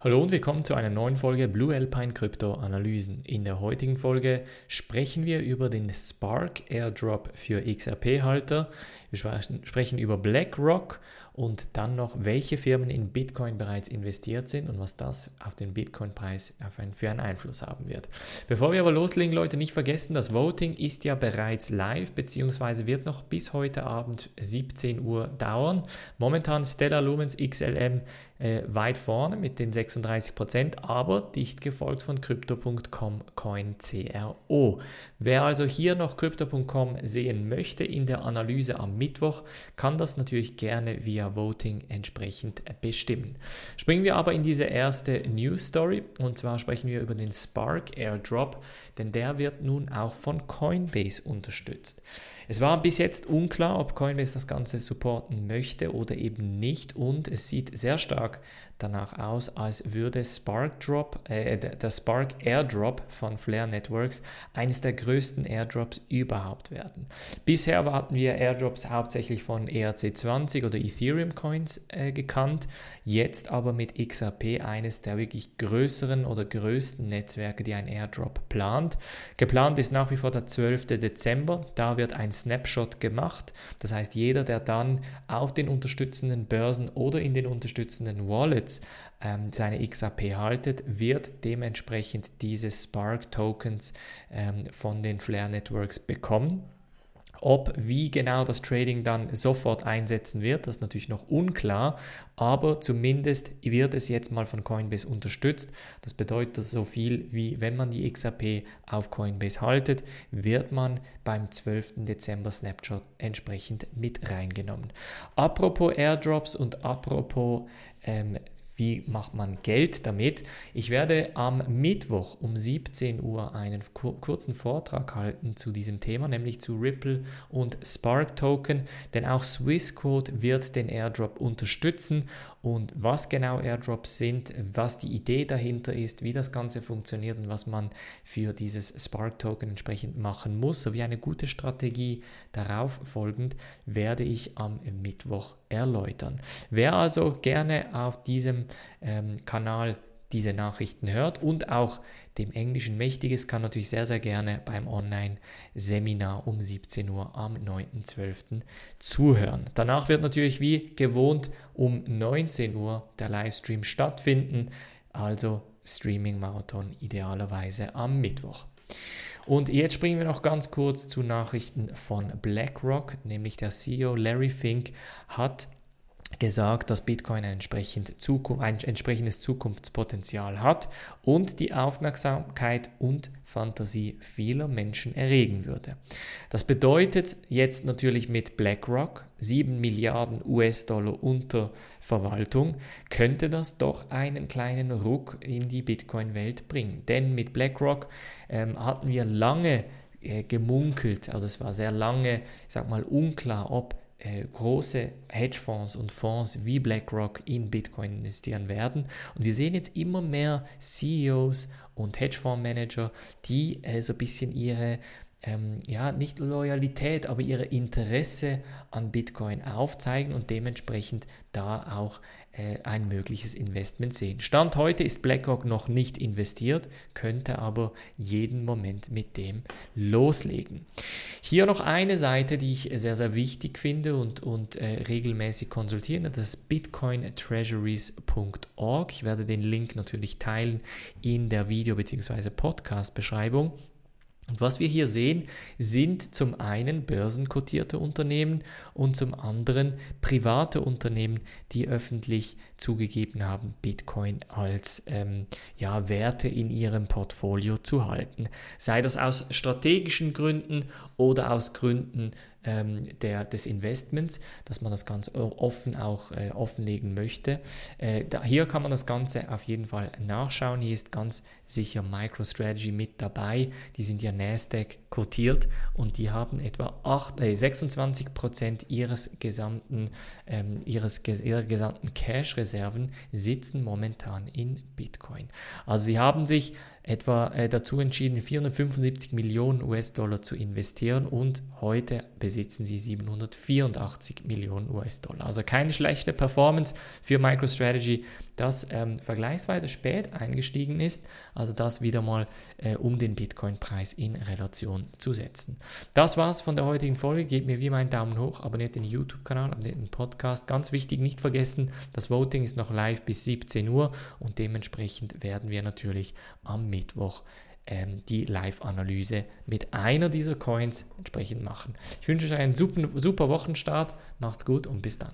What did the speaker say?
Hallo und willkommen zu einer neuen Folge Blue Alpine Krypto Analysen. In der heutigen Folge sprechen wir über den Spark Airdrop für XRP-Halter. Wir sprechen über BlackRock und dann noch, welche Firmen in Bitcoin bereits investiert sind und was das auf den Bitcoin-Preis für einen Einfluss haben wird. Bevor wir aber loslegen, Leute, nicht vergessen, das Voting ist ja bereits live, beziehungsweise wird noch bis heute Abend 17 Uhr dauern. Momentan Stellar Lumens XLM äh, weit vorne mit den 36%, aber dicht gefolgt von Crypto.com Coin CRO. Wer also hier noch Crypto.com sehen möchte in der Analyse am Mittwoch, kann das natürlich gerne via Voting entsprechend bestimmen. Springen wir aber in diese erste News Story und zwar sprechen wir über den Spark Airdrop, denn der wird nun auch von Coinbase unterstützt. Es war bis jetzt unklar, ob Coinbase das Ganze supporten möchte oder eben nicht und es sieht sehr stark danach aus, als würde Spark Drop, äh, der Spark Airdrop von Flare Networks eines der größten Airdrops überhaupt werden. Bisher hatten wir Airdrops hauptsächlich von ERC20 oder Ethereum Coins äh, gekannt, jetzt aber mit XRP eines der wirklich größeren oder größten Netzwerke, die ein Airdrop plant. Geplant ist nach wie vor der 12. Dezember, da wird ein Snapshot gemacht, das heißt jeder, der dann auf den unterstützenden Börsen oder in den unterstützenden Wallets Wallets ähm, seine XRP haltet, wird dementsprechend diese Spark Tokens ähm, von den Flare Networks bekommen. Ob, wie genau das Trading dann sofort einsetzen wird, das ist natürlich noch unklar, aber zumindest wird es jetzt mal von Coinbase unterstützt. Das bedeutet so viel wie, wenn man die XRP auf Coinbase haltet, wird man beim 12. Dezember Snapshot entsprechend mit reingenommen. Apropos Airdrops und apropos ähm, wie macht man Geld damit? Ich werde am Mittwoch um 17 Uhr einen kurzen Vortrag halten zu diesem Thema, nämlich zu Ripple und Spark Token, denn auch Swissquote wird den Airdrop unterstützen und was genau Airdrops sind, was die Idee dahinter ist, wie das Ganze funktioniert und was man für dieses Spark Token entsprechend machen muss, sowie eine gute Strategie darauf folgend, werde ich am Mittwoch erläutern. Wer also gerne auf diesem ähm, Kanal diese Nachrichten hört und auch dem Englischen mächtig ist, kann natürlich sehr, sehr gerne beim Online-Seminar um 17 Uhr am 9.12. zuhören. Danach wird natürlich wie gewohnt um 19 Uhr der Livestream stattfinden, also Streaming-Marathon idealerweise am Mittwoch. Und jetzt springen wir noch ganz kurz zu Nachrichten von BlackRock, nämlich der CEO Larry Fink hat gesagt, dass Bitcoin ein, entsprechend Zukunft, ein entsprechendes Zukunftspotenzial hat und die Aufmerksamkeit und Fantasie vieler Menschen erregen würde. Das bedeutet jetzt natürlich mit BlackRock 7 Milliarden US-Dollar unter Verwaltung, könnte das doch einen kleinen Ruck in die Bitcoin-Welt bringen. Denn mit BlackRock ähm, hatten wir lange äh, gemunkelt, also es war sehr lange, ich sag mal, unklar, ob äh, große Hedgefonds und Fonds wie BlackRock in Bitcoin investieren werden. Und wir sehen jetzt immer mehr CEOs und Hedgefondsmanager, die äh, so ein bisschen ihre ähm, ja, nicht Loyalität, aber ihre Interesse an Bitcoin aufzeigen und dementsprechend da auch äh, ein mögliches Investment sehen. Stand heute ist BlackRock noch nicht investiert, könnte aber jeden Moment mit dem loslegen. Hier noch eine Seite, die ich sehr, sehr wichtig finde und, und äh, regelmäßig konsultiere, das ist bitcointreasuries.org. Ich werde den Link natürlich teilen in der Video- bzw. Podcast-Beschreibung. Und was wir hier sehen, sind zum einen börsenkotierte Unternehmen und zum anderen private Unternehmen, die öffentlich zugegeben haben, Bitcoin als ähm, ja, Werte in ihrem Portfolio zu halten. Sei das aus strategischen Gründen oder aus Gründen ähm, der, des Investments, dass man das ganz offen auch äh, offenlegen möchte. Äh, da, hier kann man das Ganze auf jeden Fall nachschauen. Hier ist ganz sicher MicroStrategy mit dabei. Die sind ja Nasdaq kotiert und die haben etwa 8, äh, 26 ihres gesamten, ähm, ihres, ihrer gesamten Cash-Reserven sitzen momentan in Bitcoin. Also sie haben sich etwa äh, dazu entschieden, 475 Millionen US-Dollar zu investieren und heute besitzen sie 784 Millionen US-Dollar. Also keine schlechte Performance für MicroStrategy, das ähm, vergleichsweise spät eingestiegen ist, also das wieder mal äh, um den Bitcoin-Preis in Relation zu setzen. Das war's von der heutigen Folge. Gebt mir wie immer einen Daumen hoch, abonniert den YouTube-Kanal, abonniert den Podcast. Ganz wichtig, nicht vergessen, das Voting ist noch live bis 17 Uhr und dementsprechend werden wir natürlich am Mittwoch ähm, die Live-Analyse mit einer dieser Coins entsprechend machen. Ich wünsche euch einen super, super Wochenstart. Macht's gut und bis dann.